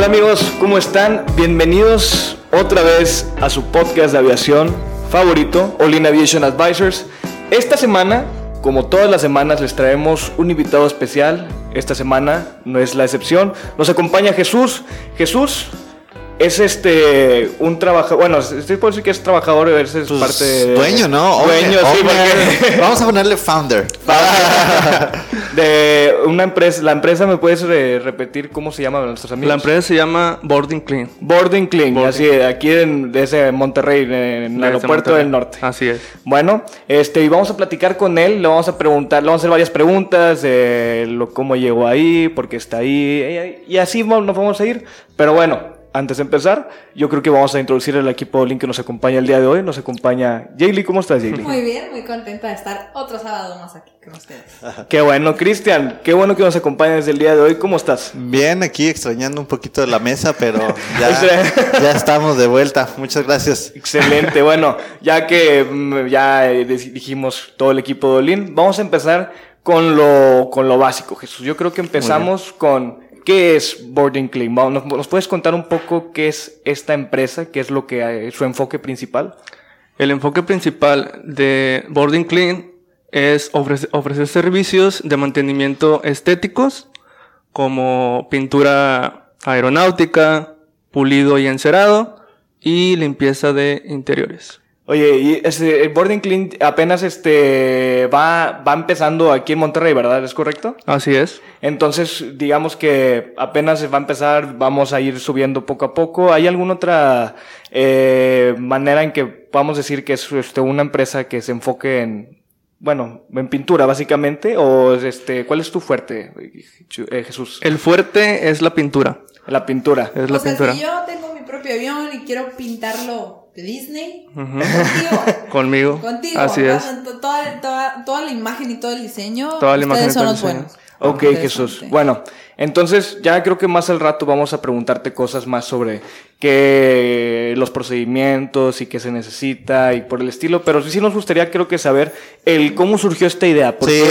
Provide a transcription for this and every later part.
Hola amigos, ¿cómo están? Bienvenidos otra vez a su podcast de aviación favorito, All In Aviation Advisors. Esta semana, como todas las semanas, les traemos un invitado especial. Esta semana no es la excepción. Nos acompaña Jesús. Jesús es este un trabajador, bueno, estoy por decir que es trabajador, es, es Pues, parte de- dueño, ¿no? Dueño, Owner, sí, owner. porque Vamos a ponerle founder. de una empresa, la empresa me puedes eh, repetir cómo se llama nuestros amigos. La empresa se llama Boarding Clean. Boarding Clean, Boarding. así aquí en desde Monterrey, en el aeropuerto Monterrey. del norte. Así es. Bueno, este, y vamos a platicar con él, le vamos a preguntar, le vamos a hacer varias preguntas de lo, cómo llegó ahí, por qué está ahí, y, así nos vamos a ir. Pero bueno, antes de empezar, yo creo que vamos a introducir el equipo Link que nos acompaña el día de hoy. Nos acompaña Jaylee, ¿cómo estás, Jaylee? Muy bien, muy contenta de estar otro sábado más aquí con ustedes. Qué bueno, Cristian, qué bueno que nos acompañas desde el día de hoy. ¿Cómo estás? Bien, aquí extrañando un poquito de la mesa, pero ya, ya estamos de vuelta. Muchas gracias. Excelente, bueno, ya que mm, ya eh, dij- dijimos todo el equipo de Olin, vamos a empezar con lo, con lo básico, Jesús. Yo creo que empezamos con qué es Boarding Clean. ¿Nos, puedes contar un poco qué es esta empresa, qué es lo que es su enfoque principal? El enfoque principal de Boarding Clean es ofrece- ofrecer servicios de mantenimiento estéticos como pintura aeronáutica, pulido y encerado y limpieza de interiores. Oye, y ese, el Boarding Clean apenas este va, va empezando aquí en Monterrey, ¿verdad? ¿Es correcto? Así es. Entonces, digamos que apenas va a empezar, vamos a ir subiendo poco a poco. ¿Hay alguna otra eh, manera en que podamos decir que es este, una empresa que se enfoque en, bueno, en pintura básicamente? ¿O este, cuál es tu fuerte, eh, Jesús? El fuerte es la pintura. La pintura. Es o la sea, pintura. si yo tengo mi propio avión y quiero pintarlo de Disney, contigo. Conmigo. Contigo. Así ¿verdad? es. Toda, toda, toda la imagen y todo el diseño. Toda la imagen ustedes y todo son los buenos. Ok. Jesús. Bueno, entonces ya creo que más al rato vamos a preguntarte cosas más sobre qué los procedimientos y qué se necesita y por el estilo, pero sí nos gustaría creo que saber el cómo surgió esta idea. ¿Por Sí,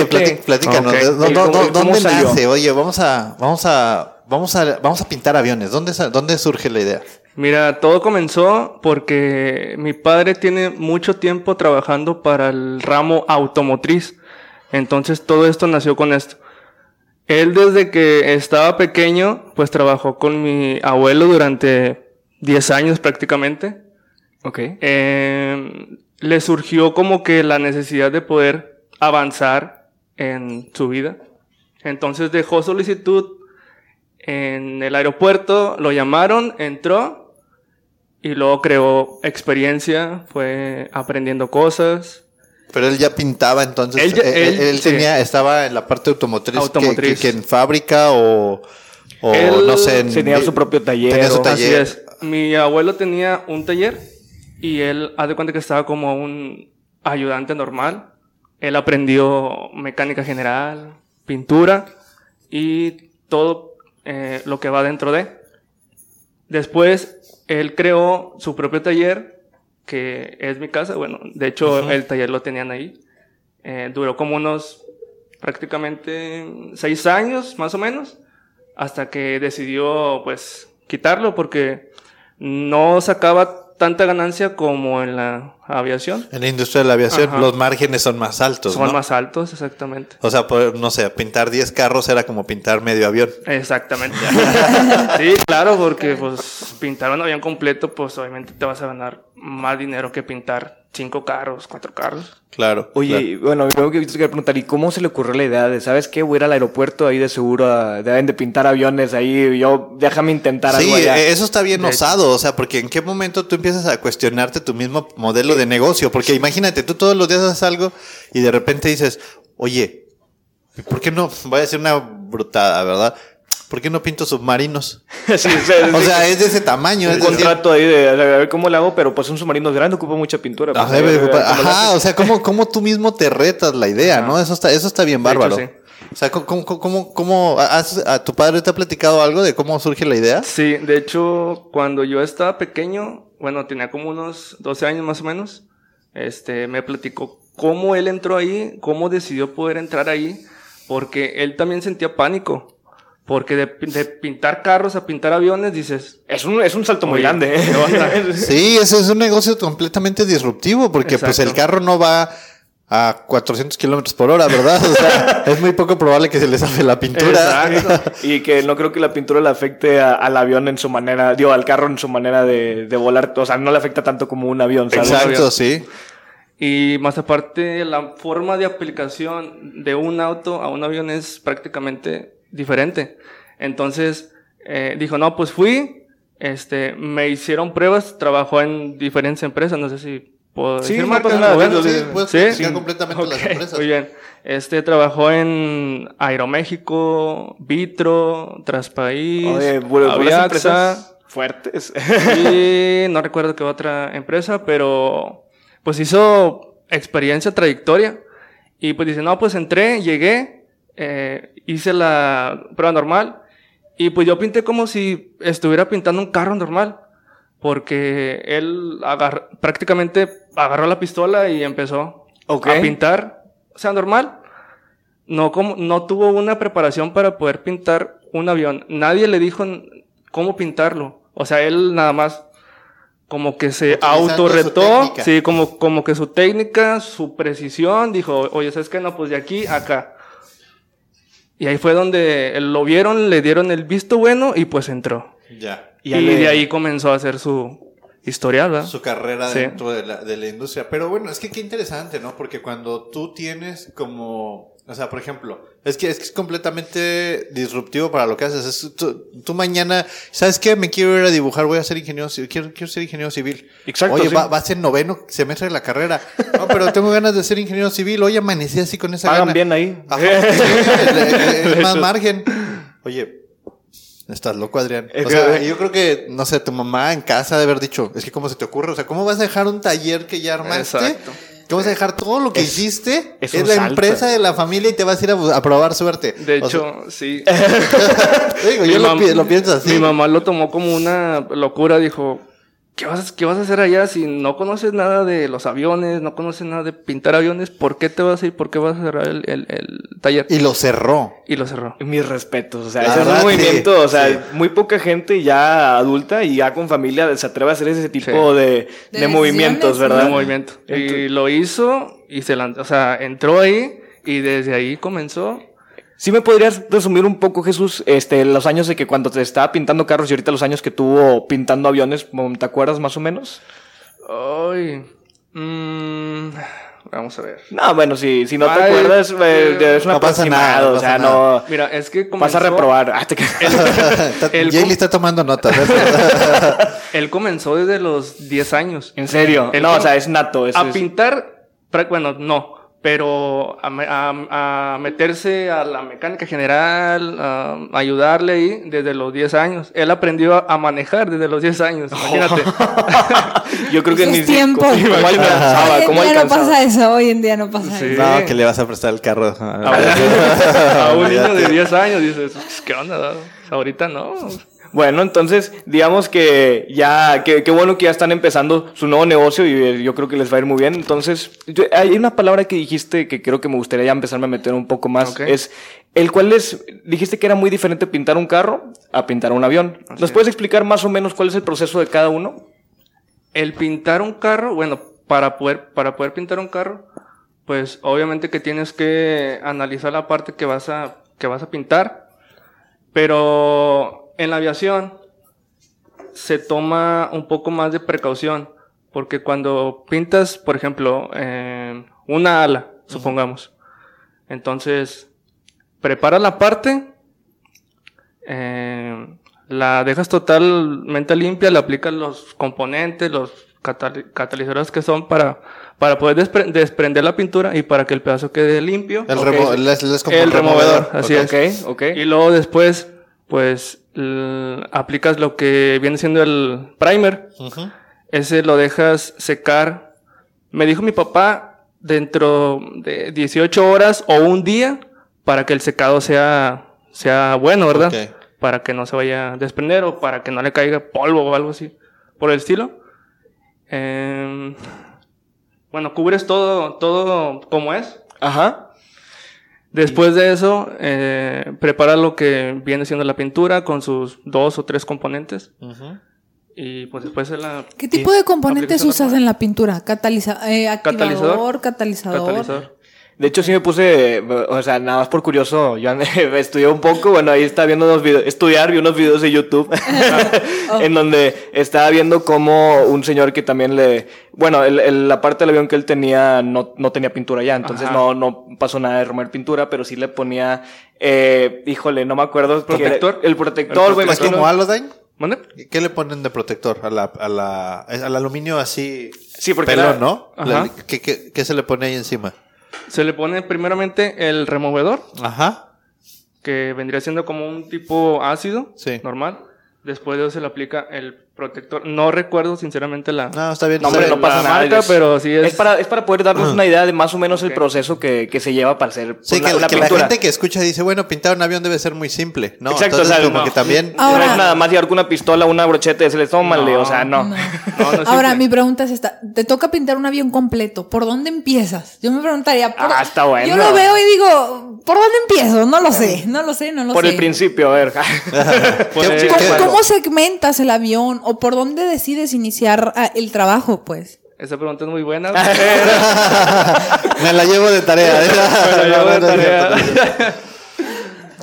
platícanos. Ok. ¿de- dó- El dó- cómo- el cómo ¿Dónde salió. nace? Oye, vamos a, vamos a, vamos a, vamos a pintar aviones. ¿Dónde, dónde surge la idea? Mira, todo comenzó porque mi padre tiene mucho tiempo trabajando para el ramo automotriz. Entonces todo esto nació con esto. Él desde que estaba pequeño, pues trabajó con mi abuelo durante 10 años prácticamente. Ok. Eh, le surgió como que la necesidad de poder avanzar en su vida. Entonces dejó solicitud en el aeropuerto, lo llamaron, entró y luego creó experiencia, fue aprendiendo cosas. Pero él ya pintaba entonces. Él ya- eh, él- él sí. tenía, estaba en la parte automotriz, que- Automotriz. Que, que en fábrica o, o Él no sé. En, Tenía su propio taller. Tenía su o- Así taller. es. Mi abuelo tenía un taller y él, haz de cuenta que estaba como un ayudante normal. Él aprendió mecánica general, pintura y todo eh, lo que va dentro de. Después, él creó su propio taller, que es mi casa. Bueno, de hecho, el taller lo tenían ahí. Eh, duró como unos prácticamente seis años, más o menos hasta que decidió pues quitarlo porque no sacaba tanta ganancia como en la aviación. En la industria de la aviación, Ajá. los márgenes son más altos. Son ¿no? más altos, exactamente. O sea, por- no sé, pintar 10 carros era como pintar medio avión. Exactamente. sí, claro, porque pues pintar un avión completo, pues obviamente te vas a ganar más dinero que pintar cinco carros, cuatro carros. Claro. Oye, claro. bueno, yo que te quería preguntar, ¿y cómo se le ocurrió la idea de, ¿sabes qué? Voy a ir al aeropuerto, ahí de seguro a- deben de pintar aviones ahí, yo, déjame intentar Sí, algo allá. eh, eso está bien De hecho. osado, o sea, porque en qué momento tú empiezas a cuestionarte tu mismo modelo de negocio, porque imagínate, tú todos los días haces algo y de repente dices, oye, ¿Por qué no? Voy a decir una brutada, ¿verdad? ¿Por qué no pinto submarinos? Sí, sí, O sea, es de ese tamaño. un es decir, contrato ahí de a ver cómo le hago, pero pues un submarino grande ocupa mucha pintura. ah, pues, debe de a ver, ocupar- ¿cómo le Ajá, o sea, ¿cómo, cómo tú mismo te retas la idea, ¿no? Eso está, eso está bien hecho, bárbaro. sí. O sea, ¿cómo, cómo, cómo, cómo- has- a tu padre te ha platicado algo de cómo surge la idea? Sí, de hecho, cuando yo estaba pequeño, bueno, tenía como unos 12 años más o menos, este, me platicó cómo él entró ahí, cómo decidió poder entrar ahí, porque él también sentía pánico. Porque de, de pintar carros a pintar aviones, dices, Es un, es un salto muy Oye, grande. ¿eh? Sí, ese es un negocio completamente disruptivo porque pues el carro no va a 400 kilómetros por hora, ¿verdad? O sea, es muy poco probable que se le sabe la pintura. Exacto. y que no creo que la pintura le afecte a- al avión en su manera, digo, al carro en su manera de, de volar. O sea, no le afecta tanto como un avión, ¿sabes? Exacto, sí. Y más aparte, la forma de aplicación de un auto a un avión es prácticamente diferente. Entonces, eh, dijo, no, pues fui, este, me hicieron pruebas, trabajó en diferentes empresas, no sé si puedo Sí, decir no nada, bueno, sí, sí, puedes ¿sí? explicar completamente las Ok, empresas. Muy bien. Este trabajó en Aeroméxico, Vitro, Traspaís, Oye, bu- buenas Aviaxa, empresas fuertes. y no recuerdo qué otra empresa, pero pues hizo experiencia, trayectoria. Y pues dice, no, pues entré, llegué, eh, hice la prueba normal. Y pues yo pinté como si estuviera pintando un carro normal. Porque él agar- prácticamente agarró la pistola y empezó Ok. a pintar. O sea, normal. No, como, no tuvo una preparación para poder pintar un avión. Nadie le dijo cómo pintarlo. O sea, él nada más como que se autorretó. Sí, como, como que su técnica, su precisión. Dijo, oye, ¿sabes qué? No, pues de aquí a acá. Y ahí fue donde lo vieron, le dieron el visto bueno y pues entró. Ya. Y, le- de ahí comenzó a hacer su historial, ¿verdad? Su carrera Sí. dentro de la, de la industria. Pero bueno, es que qué interesante, ¿no? Porque cuando tú tienes como. O sea, por ejemplo, es que es, que es completamente disruptivo para lo que haces. Es, tú, tú mañana, ¿sabes qué? Me quiero ir a dibujar, voy a ser ingeniero civil. Quiero, quiero ser ingeniero civil. Exacto, Oye, sí. va, vas en noveno semestre de la carrera. No, pero tengo ganas de ser ingeniero civil. Oye, amanecí así con esa Pagan gana. bien ahí. Es más margen. Oye, estás loco, Adrián. O sea, yo creo que, no sé, tu mamá en casa de haber dicho, es que cómo se te ocurre, o sea, ¿cómo vas a dejar un taller que ya armaste? Exacto. ¿Cómo vas a dejar todo lo que Es- hiciste? es la salto. empresa de la familia y te vas a ir a, a probar suerte. De O hecho, sí. digo, yo lo pienso así. Mi mamá lo tomó como una locura, dijo, ¿qué vas, a- ¿qué vas a hacer allá si no conoces nada de los aviones, no conoces nada de pintar aviones? ¿Por qué te vas a ir? ¿Por qué vas a cerrar el, el- el taller? Y lo cerró. Y lo cerró. Mis respetos, o sea, ese es un movimiento, sí, o sea, sí. muy poca gente ya adulta y ya con familia se atreve a hacer ese tipo Sí. de, De de movimientos, ¿verdad? Un movimiento. Y lo hizo y se lanzó, o sea, entró ahí y desde ahí comenzó. ¿Sí me podrías resumir un poco, Jesús, este, los años de que cuando te estaba pintando carros y ahorita los años que tuvo pintando aviones, ¿te acuerdas más o menos? Ay, mm, vamos a ver. No, bueno, si, si no te acuerdas, eh, eh, es un no pasa nada, no o sea, pasa no... Mira, es que Vas comenzó, a reprobar. Ah, te- Está- El Jaylee com- está tomando notas. Él comenzó desde los 10 años. en serio. No, o sea, es nato. es- a es- pintar, bueno, no, pero a, me- a- a meterse a la mecánica general, a ayudarle ahí desde los 10 años. Él aprendió a, a manejar desde los 10 años, imagínate. Yo creo que Esos ni tiempos. ¿Cómo, cómo alcanzaba? Hoy en ¿Cómo día no pasa eso, hoy en día no pasa Sí. eso. no, que le vas a prestar el carro. a un niño de 10 años dices, ¿qué onda? Ahorita no. Bueno, entonces, digamos que ya, que, qué bueno que ya están empezando su nuevo negocio y eh, yo creo que les va a ir muy bien. Entonces, yo- hay una palabra que dijiste que creo que me gustaría ya empezarme a meter un poco más. Ok. Es el cual es, dijiste que era muy diferente pintar un carro a pintar un avión. Así ¿Nos es. puedes explicar más o menos cuál es el proceso de cada uno? El pintar un carro, bueno, para poder, para poder pintar un carro, pues obviamente que tienes que analizar la parte que vas a, que vas a pintar. Pero en la aviación se toma un poco más de precaución. Porque cuando pintas, por ejemplo, eh, una ala, supongamos. Entonces, preparas la parte, eh, la dejas totalmente limpia, le aplicas los componentes, los catali- catalizadores que son para, para poder despre- desprender la pintura y para que el pedazo quede limpio. El, Ok. remo- es- es como El un removedor, así Ok. es. Ok, ok. Y luego después, pues, aplicas lo que viene siendo el primer. Ese lo dejas secar. Me dijo mi papá dentro de 18 horas o un día para que el secado sea, sea bueno, ¿verdad? Para que no se vaya a desprender o para que no le caiga polvo o algo así. Por el estilo. Em, bueno, cubres todo, todo como es. Ajá. Después de eso, eh, prepara lo que viene siendo la pintura con sus dos o tres componentes. Y pues después se la... ¿Qué tipo de componentes usas normal. en la pintura? Cataliza eh, activador, Catalizador. catalizador. Catalizador. De hecho, sí me puse, o sea, nada más por curioso, yo estudié un poco, bueno, ahí estaba viendo unos videos, estudiar, vi unos videos de YouTube, en donde estaba viendo cómo un señor que también le, bueno, el- el- la parte del avión que él tenía no, no tenía pintura ya, entonces Ajá. no, no pasó nada de romper pintura, pero sí le ponía, eh, híjole, no me acuerdo. era- ¿Protector? El protector, El güey, ¿Es como. ¿Qué le ponen de protector? A la, a la, al aluminio así. Sí, porque pelón, ¿no? ¿Qué, qué, qué se le pone ahí encima? Se le pone primeramente el removedor, Ajá. que vendría siendo como un tipo ácido, Sí. normal. Después de eso se le aplica el protector. No recuerdo sinceramente la... No, está bien. No, hombre, pasa la nada. marca, es- pero sí es- para, es para poder darnos una idea de más o menos el proceso que, que se lleva para hacer Sí, una, que, una que la pintura. gente que escucha dice, bueno, pintar un avión debe ser muy simple. No, Exacto, entonces o sea, como no. que también... Ahora- no es nada más llevar con una pistola, una brocheta y se les tómale, No, o sea, no. No. No, no es Ahora, mi pregunta es esta. Te toca pintar un avión completo. ¿Por dónde empiezas? Yo me preguntaría... ¿por- Ah, está bueno. Yo lo veo y digo, ¿por dónde empiezo? No lo sé, no lo sé, no lo Por sé. el principio, a ver. Pues, ¿Qué- ¿Cómo, qué- cómo segmentas el avión? ¿O por dónde decides iniciar ah, el trabajo, pues? Esa pregunta es muy buena. Me la llevo de tarea. ¿eh? de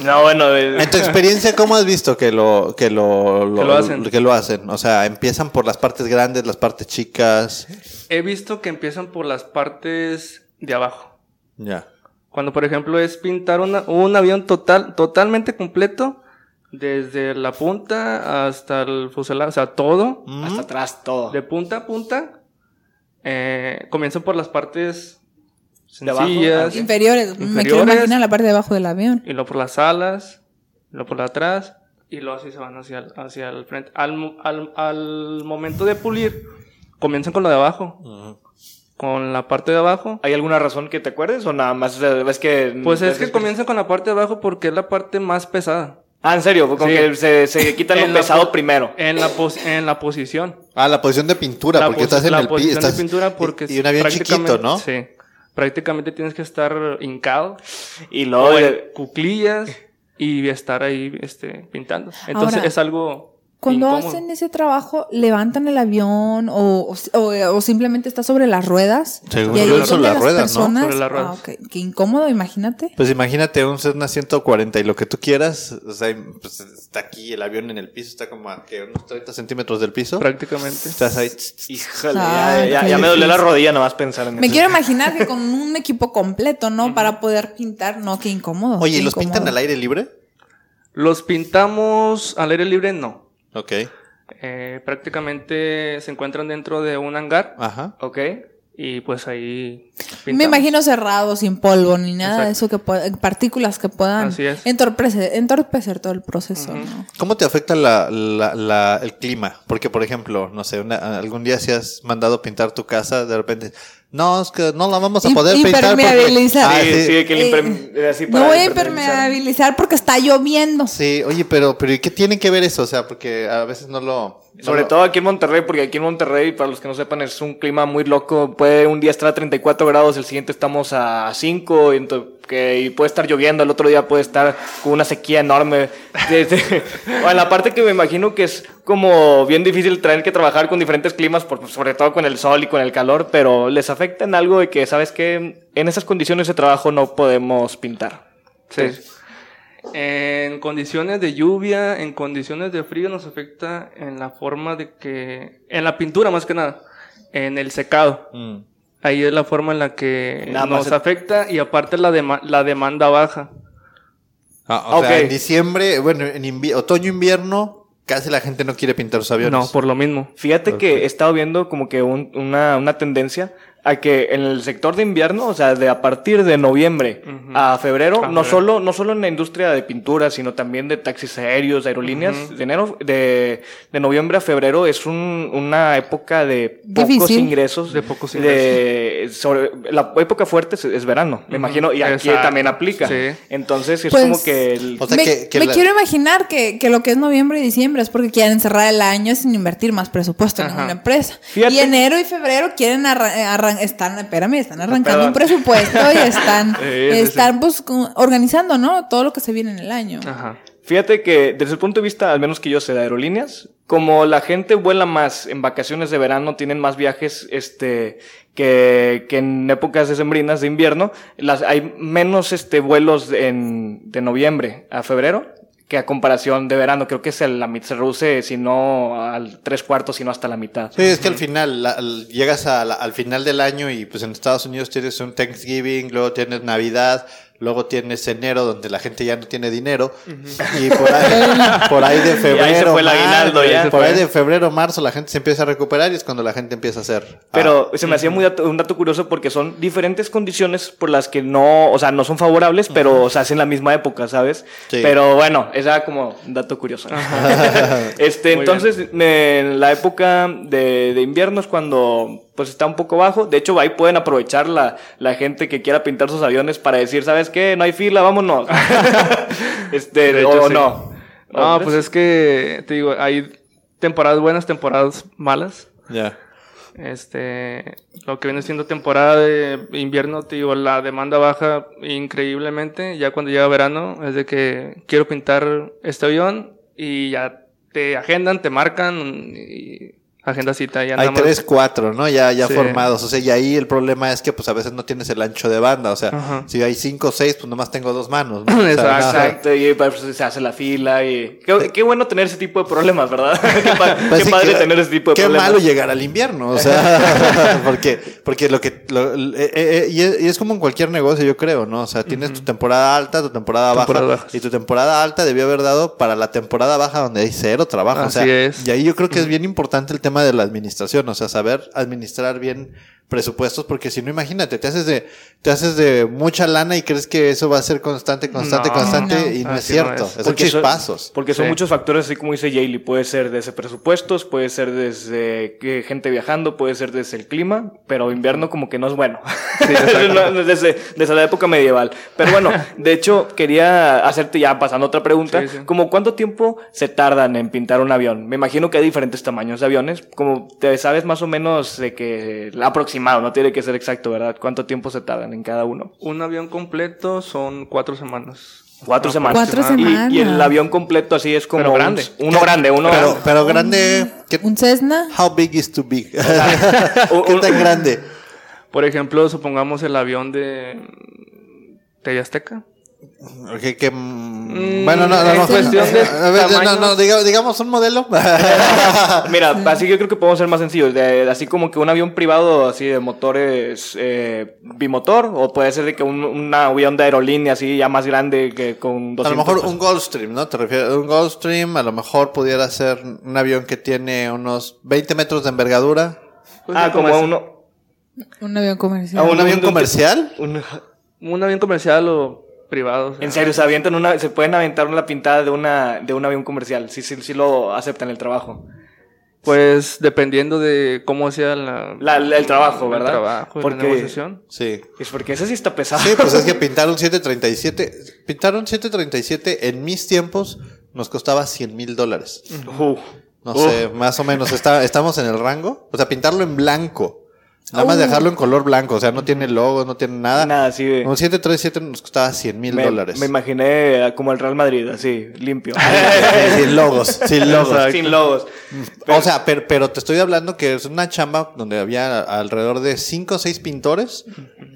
no, bueno, de- En tu experiencia, ¿cómo has visto que lo, que lo, Que lo hacen. que lo hacen? O sea, empiezan por las partes grandes, las partes chicas. He visto que empiezan por las partes de abajo. Ya. Cuando, por ejemplo, es pintar una- un avión total, totalmente completo, desde la punta hasta el fuselaje, o sea, todo, hasta atrás todo. de punta a punta, eh, comienzan por las partes De abajo, sencillas, ah, Inferiores. Me quiero Inferiores. imaginar la parte de abajo del avión. y luego por las alas, y luego por atrás, y luego así se van hacia el, hacia el frente. Al, al, al momento de pulir, comienzan con lo de abajo, con la parte de abajo. ¿Hay alguna razón que te acuerdes o nada más eh, ves que... Pues es que comienzan con la parte de abajo porque es la parte más pesada. Ah, en serio, con Sí. que se, se quitan lo pesado primero. En la, pos- en la posición. Ah, la posición de pintura, la porque estás en la el piso. posición estás- de pintura porque y un avión chiquito, prácticamente- ¿no? Sí. Prácticamente tienes que estar hincado Y luego... o en cuclillas y estar ahí este, pintando. Entonces Ahora, es algo Cuando incómodo. hacen ese trabajo, ¿levantan el avión o, o, simplemente está sobre las ruedas? Según Y ahí sobre las ruedas, ¿no? personas- Sobre las ruedas. Ah, ok. Qué incómodo, imagínate. Pues imagínate un Cessna 140 y lo que tú quieras, o sea, pues está aquí el avión en el piso, está como a que unos 30 centímetros del piso. Prácticamente. Estás ahí. Híjole, Ay, ya, ya- qué ya me dolió la rodilla nomás pensar en Me eso. quiero imaginar que con un equipo completo, ¿no? Para poder pintar, no, qué incómodo. Oye, qué ¿y los pintan al aire libre? Los pintamos al aire libre, no. Ok. Eh, prácticamente se encuentran dentro de un hangar Ajá. Ok. y pues ahí Me imagino cerrado, sin polvo, ni nada de eso que pueda, partículas que puedan entorpecer, entorpecer todo el proceso, ¿no? ¿Cómo te afecta la, la- la- el clima? Porque, por ejemplo, no sé, una- algún día si has mandado pintar tu casa, de repente, no, es que no la vamos a poder pintar. porque-" impermeabilizar. Ah, sí, sí. sí, que Eh, imperme- así No para voy a impermeabilizar. impermeabilizar porque está lloviendo. Sí, oye, pero, pero ¿y qué tiene que ver eso? O sea, porque a veces no lo... Sobre todo aquí en Monterrey, porque aquí en Monterrey, para los que no sepan, es un clima muy loco. Puede un día estar a 34 grados, el siguiente estamos a 5, y, ento- que, y puede estar lloviendo, el otro día puede estar con una sequía enorme. Bueno, la parte que me imagino que es como bien difícil tener que trabajar con diferentes climas, por- sobre todo con el sol y con el calor, pero les afecta en algo de que, ¿sabes que En esas condiciones de trabajo no podemos pintar. Sí. En condiciones de lluvia, en condiciones de frío nos afecta en la forma de que, en la pintura más que nada, en el secado. Mm. Ahí es la forma en la que Nada más nos el- afecta y aparte la, dema- la demanda baja. Ah, o sea, Ok. en diciembre, bueno, en invi- otoño, invierno, casi la gente no quiere pintar sus aviones. No, por lo mismo. Fíjate que he estado viendo como que un- una, una tendencia a que en el sector de invierno, o sea, de a partir de noviembre a febrero, A no febrero. solo, no solo en la industria de pintura, sino también de taxis aéreos, aerolíneas, de enero, de, de noviembre a febrero es un- una época de pocos ingresos. De pocos de- sobre- la época fuerte es, es verano, me imagino, y aquí Exacto. también aplica. Sí. Entonces es Pues, como que el- O sea, me que- que me la- quiero imaginar que, que lo que es noviembre y diciembre es porque quieren cerrar el año sin invertir más presupuesto en ninguna empresa. Fíjate- Y enero y febrero quieren arran- arran- están, espérame, están arrancando Perdón. un presupuesto y están, Sí, sí, sí. están pues, organizando, ¿no? Todo lo que se viene en el año. Ajá. Fíjate que desde el punto de vista, al menos que yo sé de aerolíneas, como la gente vuela más en vacaciones de verano, tienen más viajes este, que, que en épocas decembrinas de invierno, las, hay menos este, vuelos en, de noviembre a febrero que a comparación de verano. Creo que se, la, se reduce, si no al tres cuartos, sino hasta la mitad. Sí, es que al final, la- al- llegas a la- al final del año y pues en Estados Unidos tienes un Thanksgiving, luego tienes Navidad, luego tienes enero donde la gente ya no tiene dinero y por ahí, por ahí de febrero, ahí se fue el marzo, aguinaldo, ya. por ahí de febrero, marzo la gente se empieza a recuperar y es cuando la gente empieza a hacer. ah, Pero se me hacía muy dato- un dato curioso porque son diferentes condiciones por las que no, o sea, no son favorables, pero se hacen en la misma época, ¿sabes? Sí. Pero bueno, esa como un dato curioso. este, Muy entonces, me- en la época de, de invierno es cuando pues está un poco bajo. De hecho, ahí pueden aprovechar la, la gente que quiera pintar sus aviones para decir, ¿sabes qué? No hay fila, vámonos. este, De hecho, o sí. no. No, pues es que, te digo, hay temporadas buenas, temporadas malas. Ya. Este, lo que viene siendo temporada de invierno, te digo, la demanda baja increíblemente. Ya cuando llega verano, es de que quiero pintar este avión y ya te agendan, te marcan y agenda cita. Y Hay nada más- tres, cuatro, ¿no? Ya, ya Sí. formados. O sea, y ahí el problema es que pues a veces no tienes el ancho de banda. O sea, Ajá. si hay cinco o seis, pues nomás tengo dos manos. ¿no? O sea, Exacto. y pues, se hace la fila y... Qué, qué bueno tener ese tipo de problemas, ¿verdad? qué, pa- Pues qué sí, padre qué- tener ese tipo de qué problemas. malo llegar al invierno, o sea, porque, porque lo que, lo- eh, eh, eh, y, es, y es como en cualquier negocio, yo creo, ¿no? O sea, tienes tu temporada alta, tu temporada baja, bajas. y tu temporada alta debió haber dado para la temporada baja donde hay cero trabajo, o sea, Así es. y ahí yo creo que es bien importante el tema de la administración, o sea, saber administrar bien presupuestos, porque si no, imagínate, te haces de, te haces de mucha lana y crees que eso va a ser constante, constante, No. constante, No. y no es Así no cierto, es. Porque son- chispazos. Porque son Sí. muchos factores, así como dice Jaylee. Puede ser desde presupuestos, puede ser desde que gente viajando, puede ser desde el clima, pero invierno como que no es bueno. no, desde, desde la época medieval. Pero bueno, de hecho, quería hacerte ya pasando otra pregunta. Sí, sí. Como cuánto tiempo se tardan en pintar un avión? Me imagino que hay diferentes tamaños de aviones. Como te sabes más o menos de que aproximado, no tiene que ser exacto, ¿verdad? ¿Cuánto tiempo se tardan en cada uno? Un avión completo son cuatro semanas. Cuatro semanas. Cuatro Y- semanas. Y, el avión completo así es como Pero un- grande. uno grande, uno Pero, grande. pero grande, ¿qué, Un Cessna. How big is too big? ¿Qué tan grande? Por ejemplo, supongamos el avión de TV Azteca. Que, que, mm, Mm, bueno, no, no, no. cuestión de A ver, no, no, diga- digamos un modelo. Mira, así yo creo que podemos ser más sencillos. de- así como que un avión privado, así de motores eh, bimotor, o puede ser de que un, un avión de aerolínea así ya más grande que con 200 a lo mejor un Gulfstream, ¿no? Te refieres un Gulfstream, a lo mejor pudiera ser un avión que tiene unos 20 metros de envergadura. Pues Ah, como uno. Un avión comercial. ¿Un un avión de- comercial? un- Un avión comercial o privado. o sea. en serio, se avientan una, se pueden aventar una pintada de una, de un avión comercial. Sí, sí, sí lo aceptan el trabajo. Pues dependiendo de cómo sea la, La- la- el trabajo, el ¿verdad? trabajo, Porque- la negociación. Sí. Es porque ese sí está pesado. Sí, pues es que pintar un 737, pintar un 737 en mis tiempos nos costaba 100 mil dólares. No sé, más o menos. Está, estamos en el rango. O sea, pintarlo en blanco. Nada más Uh. dejarlo en color blanco. O sea, no tiene logo, no tiene nada. Nada, de- Un 737 nos costaba 100 mil dólares. me imaginé como el Real Madrid, así, limpio. sin logos, sin logos. Sin logos. O sea, pero, pero te estoy hablando que es una chamba donde había alrededor de 5 o 6 pintores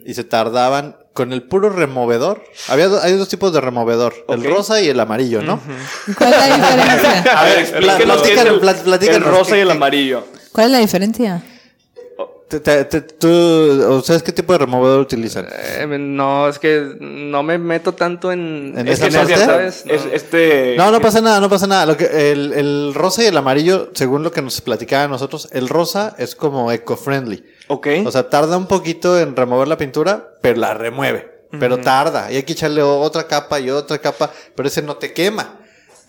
y se tardaban con el puro removedor. Había do- hay dos tipos de removedor, el rosa y el amarillo, ¿no? ¿Cuál es la diferencia? A ver, es el, platícanos, el rosa ¿qué- y el amarillo. ¿Cuál es la diferencia? Te- te- te- tú, o sea, ¿qué tipo de removedor utilizan? Eh, no, es que no me meto tanto en, ¿En es esa que no, parte? ¿sabes? Es, No. este. No, no pasa nada, no pasa nada. Lo que, el, el rosa y el amarillo, según lo que nos platicaba a nosotros, el rosa es como eco-friendly. Ok. O sea, tarda un poquito en remover la pintura, pero la remueve. Pero tarda. Y hay que echarle otra capa y otra capa, pero ese no te quema.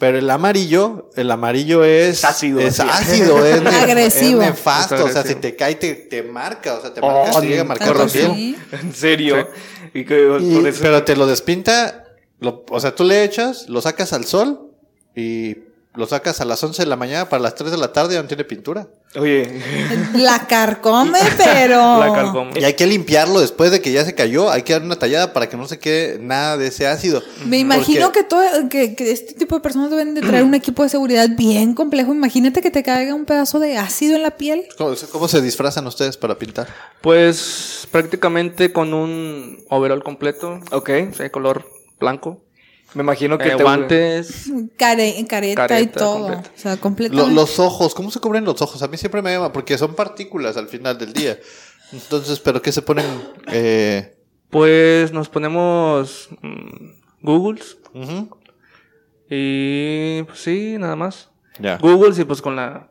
Pero el amarillo, el amarillo es... Es ácido, Es ácido, es, Agresivo. es nefasto. Es O sea, si te cae, te, te marca. O sea, te Oh, marca, te llega a marcar la ¿Tanto piel. sí? en serio. Y que, Y- por eso- pero te lo despinta, lo- o sea, tú le echas, lo sacas al sol y lo sacas a las 11 de la mañana para las 3 de la tarde y ya no tiene pintura. Oye, La carcome, pero. La calcoma. Y hay que limpiarlo después de que ya se cayó, hay que darle una tallada para que no se quede nada de ese ácido. Me imagino Porque- que, todo, que, que este tipo de personas deben de traer un equipo de seguridad bien complejo. Imagínate que te caiga un pedazo de ácido en la piel. ¿Cómo, cómo se disfrazan ustedes para pintar? Pues prácticamente con un overall completo, ok. de color blanco, Me imagino que eh, te. guantes. Care- careta, y todo. completa. O sea, Lo- completamente. los ojos, ¿cómo se cubren los ojos? A mí siempre me llama, porque son partículas al final del día. Entonces, ¿pero qué se ponen? Eh, Pues nos ponemos mm, Googles y pues sí, nada más. Ya. Googles y pues con la...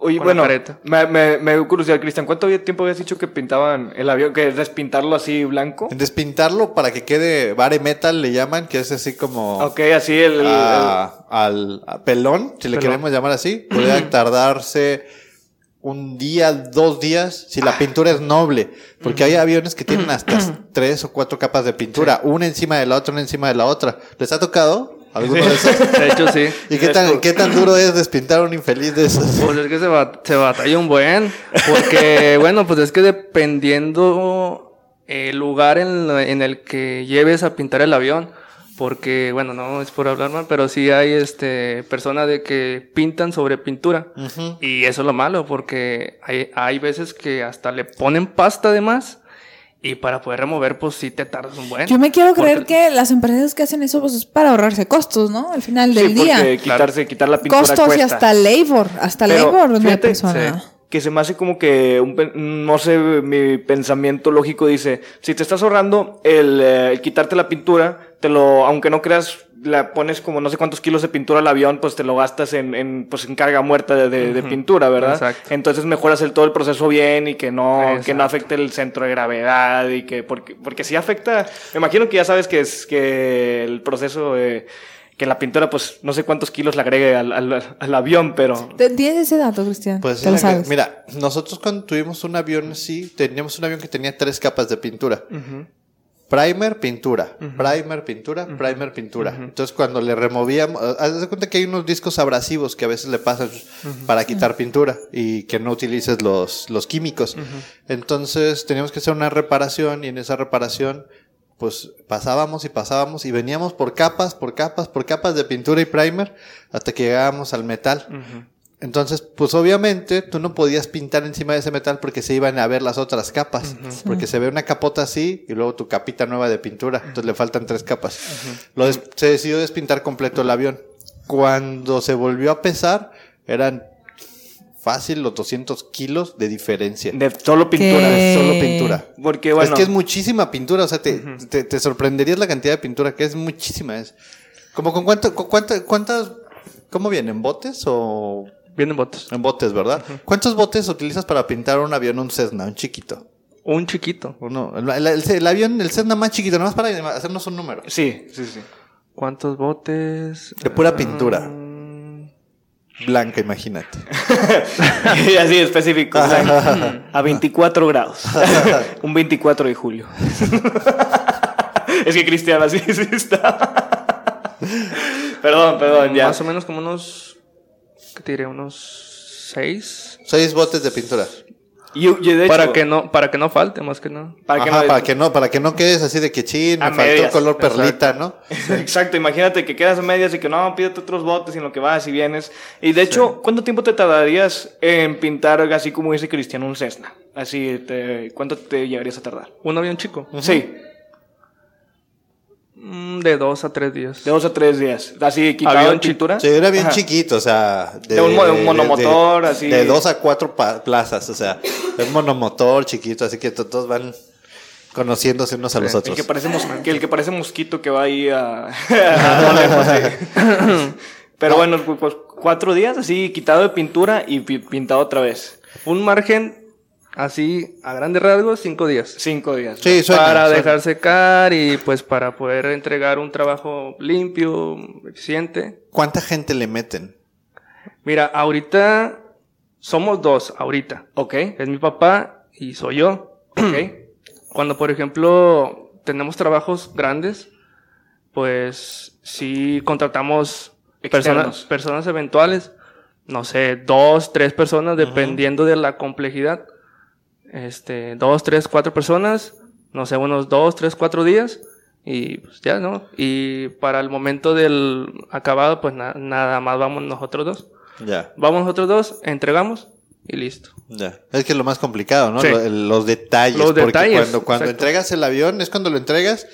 Oye, bueno, me, me, me dio curiosidad, Cristian. ¿Cuánto tiempo habías dicho que pintaban el avión? Que despintarlo así blanco. Despintarlo para que quede bare metal, le llaman, que es así como... Ok, así el. el- a- al a pelón, si le Pelón. queremos llamar así, podría tardarse un día, dos días, si la pintura es noble, porque hay aviones que tienen hasta tres o cuatro capas de pintura, una encima de la otra, una encima de la otra. ¿Les ha tocado de esos? De hecho, sí. ¿Y qué tan, qué tan duro es despintar a un infeliz de esos? Pues es que se, va, se batalla un buen. Porque, bueno, pues es que dependiendo el lugar en, en el que lleves a pintar el avión. Porque, bueno, no es por hablar mal, pero sí hay este personas de que pintan sobre pintura. Y eso es lo malo, porque hay, hay veces que hasta le ponen pasta de más. Y para poder remover, pues sí te tardas un buen. Yo me quiero creer Porque- que las empresas que hacen eso pues, es para ahorrarse costos, ¿no? Al final del sí, día. quitarse, quitar la pintura Costos y hasta labor. Hasta Pero, labor de una persona. que se me hace como que, un pen- no sé, mi pensamiento lógico dice, si te estás ahorrando el, eh, el quitarte la pintura, te lo, aunque no creas, la pones como no sé cuántos kilos de pintura al avión, pues te lo gastas en, en, pues en carga muerta de, de- de pintura, ¿verdad? Exacto. Entonces mejor hacer todo el proceso bien y que no, que no afecte el centro de gravedad y que, porque, porque si afecta, me imagino que ya sabes que es que el proceso de, que la pintura, pues no sé cuántos kilos le agregue al, al, al avión, pero... ¿Te- ¿Tienes ese dato, Cristian? Pues ¿Te lo que- sabes? mira, nosotros cuando tuvimos un avión así, teníamos un avión que tenía tres capas de pintura. Primer, pintura. Primer, pintura. Primer, pintura. Entonces, cuando le removíamos, eh, haz de cuenta que hay unos discos abrasivos que a veces le pasan para quitar pintura y que no utilices los, los químicos. Entonces, teníamos que hacer una reparación y en esa reparación, pues pasábamos y pasábamos y veníamos por capas, por capas, por capas de pintura y primer hasta que llegábamos al metal. Entonces, pues obviamente tú no podías pintar encima de ese metal porque se iban a ver las otras capas. Porque se ve una capota así y luego tu capita nueva de pintura. Entonces le faltan tres capas. Lo des- se decidió despintar completo el avión. Cuando se volvió a pesar, eran fácil los 200 kilos de diferencia. De solo pintura. Solo pintura. Porque bueno. Es que es muchísima pintura. O sea, te, te, te sorprenderías la cantidad de pintura que es muchísima. Es como con cuánto, con cuánto- cuántas, ¿cómo vienen? ¿Botes o Vienen botes. en botes, ¿verdad? ¿Cuántos botes utilizas para pintar un avión, un Cessna, un chiquito? Un chiquito. Uno, el, el- el- el avión, el Cessna más chiquito, nomás para hacernos un número. Sí, sí, sí. ¿Cuántos botes? De pura pintura. Mm, Blanca, imagínate. y así específico. o sea, a 24 grados. Un 24 de julio. es que Cristian así sí está. perdón, perdón, ya. Más o menos como unos. ¿Qué te diré? Unos seis. Seis botes de pintura. Y, y de hecho, Para que no, para que no falte, más que nada. para que Ajá, no- para que no, para que no quedes así de que chin, me faltó color perlita, ¿no? Exacto, imagínate que quedas a medias y que no, pídete otros botes en lo que vas y vienes. Y de hecho, ¿cuánto tiempo te tardarías en pintar así como dice Cristian, un Cessna? Así, te- ¿cuánto te llegarías a tardar? Un avión chico. Sí. Mm, De dos a tres días. De dos a tres días. Así, quitado Avión en pintura. Sí, era bien Ajá. chiquito, o sea. De un de un monomotor, de- así. De dos a cuatro plazas, o sea, es monomotor chiquito, así que to- todos van conociéndose unos a los El otros. que, parece mos- que el que parece mosquito que va ahí a... sí. Pero bueno, pues, pues, cuatro días así, quitado de pintura y pi- pintado otra vez. Un margen así, a grandes rasgos, cinco días. Cinco días. Sí, suena, para suena. dejar secar y pues para poder entregar un trabajo limpio, eficiente. ¿Cuánta gente le meten? Mira, ahorita somos dos, ahorita. Ok, Es mi papá y soy yo. ok. Cuando, por ejemplo, tenemos trabajos grandes, pues sí contratamos personas, Externos. personas eventuales, no sé, dos, tres personas, dependiendo de la complejidad. Este, dos, tres, cuatro personas, no sé, unos dos, tres, cuatro días. Y pues ya, ¿no? Y para el momento del acabado, pues na- nada más vamos nosotros dos. Ya, Vamos nosotros dos, entregamos y listo. ya. Es que es lo más complicado, ¿no? Sí. Los detalles. Los porque detalles, cuando, cuando exacto. entregas el avión, es cuando lo entregas.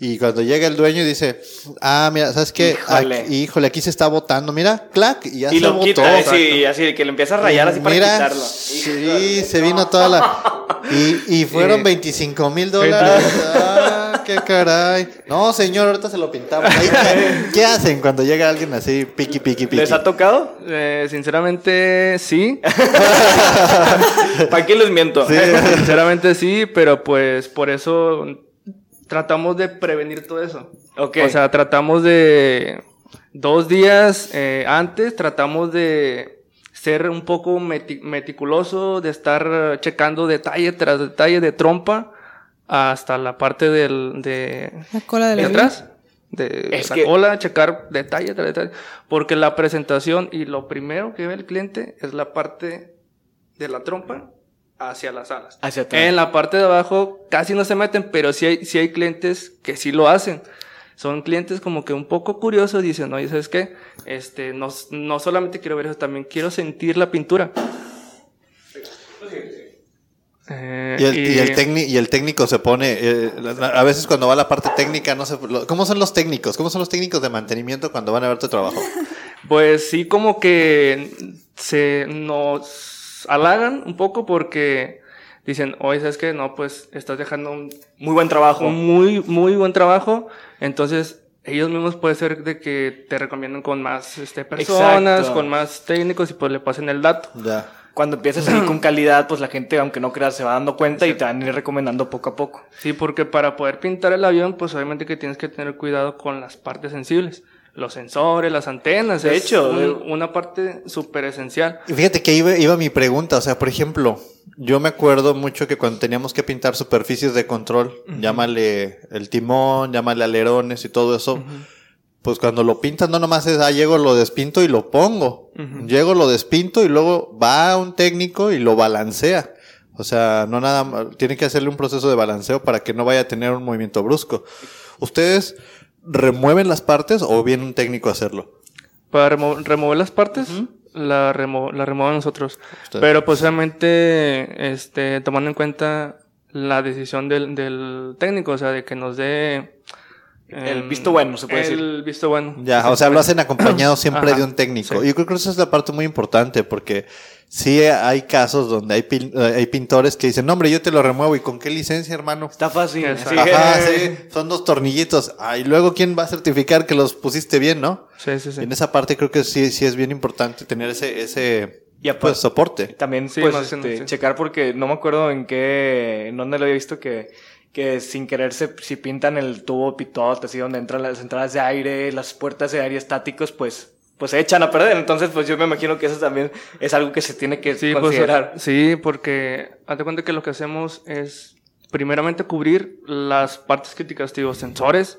Y cuando llega el dueño y dice, ah, mira, ¿sabes qué? Híjole. Aquí, híjole, aquí se está botando, mira, clac, y ya Y se lo botó. quita, eh, sí, así que le empieza a rayar así para Mira, quitarlo. Sí, se vino toda la. Y, y fueron Eh, 25 mil dólares. Ah, qué caray. No, señor, ahorita se lo pintamos. Ahí, ¿qué, qué hacen cuando llega alguien así, piqui, piqui, piqui? ¿Les ha tocado? Eh, sinceramente, sí. ¿Para qué les miento? Sinceramente sí, pero pues por eso tratamos de prevenir todo eso. Ok. O sea, tratamos de dos días eh, antes, tratamos de ser un poco meti- meticuloso, de estar checando detalle tras detalle de trompa hasta la parte del, de, La cola de de la atrás. De Es la que- cola, checar detalle tras detalle. Porque la presentación y lo primero que ve el cliente es la parte de la trompa hacia las alas. Hacia atrás. En la parte de abajo casi no se meten, pero sí hay, sí hay clientes que sí lo hacen. Son clientes como que un poco curiosos, dicen, oye, ¿sabes qué? Este, no, no solamente quiero ver eso, también quiero sentir la pintura. Eh, Y el, y el técni- y el técnico se pone, eh, a veces cuando va la parte técnica, no sé, ¿cómo son los técnicos? ¿Cómo son los técnicos de mantenimiento cuando van a ver tu trabajo? Pues sí, como que se nos halagan un poco porque dicen, oye, ¿sabes qué? No, pues estás dejando un, Muy buen trabajo. un muy, muy buen trabajo. Entonces, ellos mismos puede ser de que te recomienden con más este, personas, Exacto. con más técnicos y pues le pasen el dato. Ya. Cuando empiezas a salir con calidad, pues la gente, aunque no creas, se va dando cuenta y te van a ir recomendando poco a poco. Sí, porque para poder pintar el avión, pues obviamente que tienes que tener cuidado con las partes sensibles. Los sensores, las antenas. De hecho, un- una parte súper esencial. Y fíjate que iba, iba mi pregunta, o sea, por ejemplo, yo me acuerdo mucho que cuando teníamos que pintar superficies de control, llámale el timón, llámale alerones y todo eso, pues cuando lo pintas no nomás es, ah, llego, lo despinto y lo pongo. Llego, lo despinto y luego va un técnico y lo balancea. O sea, no nada más, tiene que hacerle un proceso de balanceo para que no vaya a tener un movimiento brusco. ¿Ustedes remueven las partes o viene un técnico a hacerlo? Para remo- remover las partes, la, remo la removemos nosotros. Usted. Pero pues obviamente, este, tomando en cuenta la decisión del, del técnico, o sea, de que nos dé... El visto bueno, se puede el decir. visto bueno. Ya, o sea, lo hacen acompañado siempre Ajá, de un técnico. sí. Yo creo que esa es la parte muy importante porque sí hay casos donde hay, pin- eh, hay pintores que dicen, no, hombre, yo te lo remuevo. ¿Y con qué licencia, hermano? Está fácil. Así Ajá, sí, son dos tornillitos. Ah, y luego, ¿quién va a certificar que los pusiste bien, no? Sí, sí, sí. Y en esa parte creo que sí, sí es bien importante tener ese, ese Y aparte- pues, soporte. También, Sí, pues, este, sí. checar porque no me acuerdo en qué, en dónde lo había visto que, que sin querer se, si pintan el tubo pitot, así donde entran las entradas de aire, las puertas de aire estáticos, pues, pues se echan a perder. Entonces, pues yo me imagino que eso también es algo que se tiene que Sí, pues, considerar. sí, porque hazte cuenta que lo que hacemos es primeramente cubrir las partes críticas, digo, sensores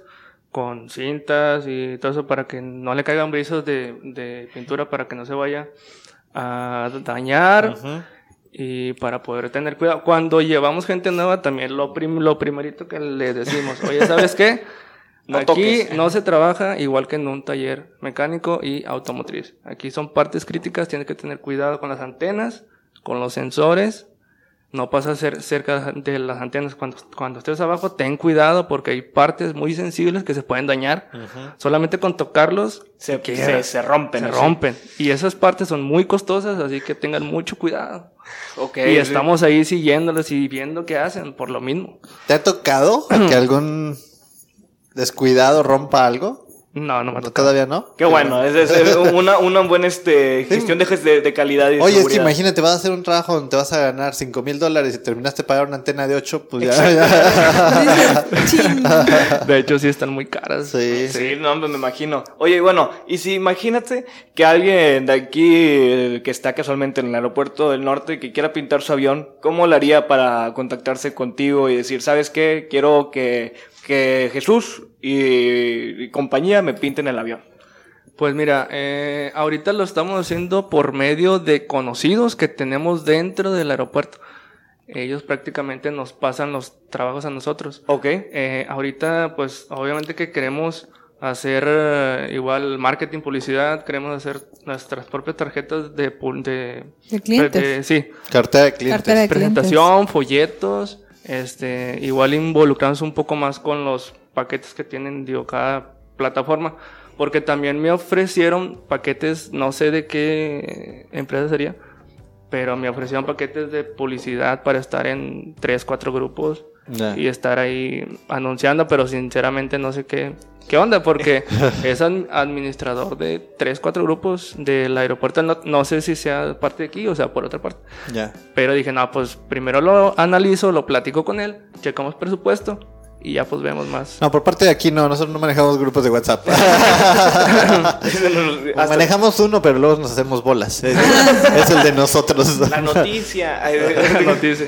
con cintas y todo eso para que no le caigan brizos de, de pintura para que no se vaya a dañar. Y para poder tener cuidado. Cuando llevamos gente nueva también lo, prim- lo primerito que le decimos, oye, ¿sabes qué? No Aquí toques. no se trabaja igual que en un taller mecánico y automotriz. Aquí son partes críticas, tienes que tener cuidado con las antenas, con los sensores, no pasa cer- cerca de las antenas. Cuando, cuando estés abajo, ten cuidado porque hay partes muy sensibles que se pueden dañar. Solamente con tocarlos Se, que se, se rompen. se así. rompen. Y esas partes son muy costosas, así que tengan mucho cuidado. Y sí. estamos ahí siguiéndolos y viendo qué hacen por lo mismo. ¿Te ha tocado que algún descuidado rompa algo? No, no me ha ¿No, tocado. ¿Todavía no? Qué bueno, es, es- es una, una buena este, gestión de, ges- de, de calidad y de Oye, es que imagínate, vas a hacer un trabajo donde te vas a ganar 5 mil dólares y terminaste de pagar una antena de 8, pues ya. De hecho, sí están muy caras. Sí. Sí, no, me me imagino. Oye, bueno, y si imagínate que alguien de aquí eh, que está casualmente en el aeropuerto del norte que quiera pintar su avión, ¿cómo lo haría para contactarse contigo y decir, ¿sabes qué? Quiero que, que Jesús y, y compañía me pinten el avión. Pues mira, eh, ahorita lo estamos haciendo por medio de conocidos que tenemos dentro del aeropuerto. Ellos prácticamente nos pasan los trabajos a nosotros. Ok. Eh, ahorita, pues obviamente que queremos hacer eh, igual marketing, publicidad, queremos hacer nuestras propias tarjetas de, De clientes. de- sí, Cartera de clientes. Cartera de clientes. presentación, folletos, este, igual involucrarnos un poco más con los paquetes que tienen, digo, cada plataforma, porque también me ofrecieron paquetes, no sé de qué empresa sería, pero me ofrecieron paquetes de publicidad para estar en tres, cuatro grupos Y estar ahí anunciando, pero sinceramente no sé qué, qué onda, porque es ad- administrador de tres, cuatro grupos del aeropuerto, no, no sé si sea parte de aquí o sea por otra parte. Ya. Pero dije, no, pues primero lo analizo, lo platico con él, checamos presupuesto y ya pues vemos más. No, por parte de aquí no, nosotros no manejamos grupos de WhatsApp. Manejamos uno, pero luego nos hacemos bolas. Es, es el de nosotros. la noticia.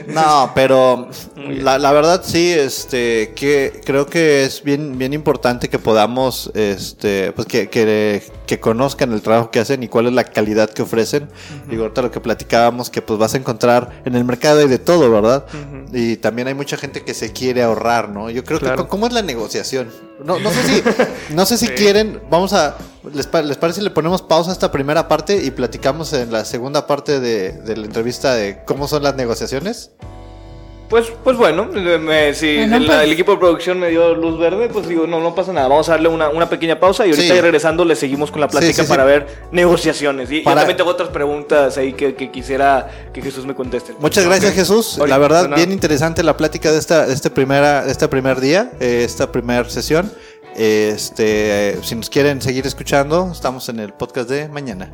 No, pero la, la verdad sí, este, que creo que es bien, bien importante que podamos, este, pues que, que, que conozcan el trabajo que hacen y cuál es la calidad que ofrecen. Digo, ahorita lo que platicábamos, que pues vas a encontrar en el mercado hay de todo, ¿verdad? Y también hay mucha gente que se quiere ahorrar, ¿no? Yo creo Claro. que, ¿cómo es la negociación? No, no sé si, no sé si quieren, vamos a, ¿les, ¿les parece si le ponemos pausa a esta primera parte y platicamos en la segunda parte de, de la entrevista de cómo son las negociaciones? Pues, pues bueno, me- si Bueno, el, pues- el equipo de producción me dio luz verde, pues digo, no, no pasa nada. Vamos a darle una, una pequeña pausa y ahorita Sí. regresando le seguimos con la plática Sí, sí, sí. para ver negociaciones. Y yo Para- también tengo otras preguntas ahí que, que quisiera que Jesús me conteste. Muchas gracias Jesús. Ahorita, La verdad, nada. bien interesante la plática de esta, de este primera, de este primer día, eh, esta primera sesión. Este, eh, si nos quieren seguir escuchando, estamos en el podcast de mañana.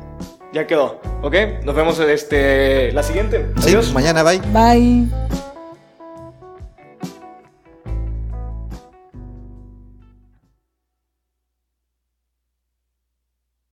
Ya quedó, ¿ok? Nos vemos este, la siguiente. Sí, Adiós. mañana, bye. Bye.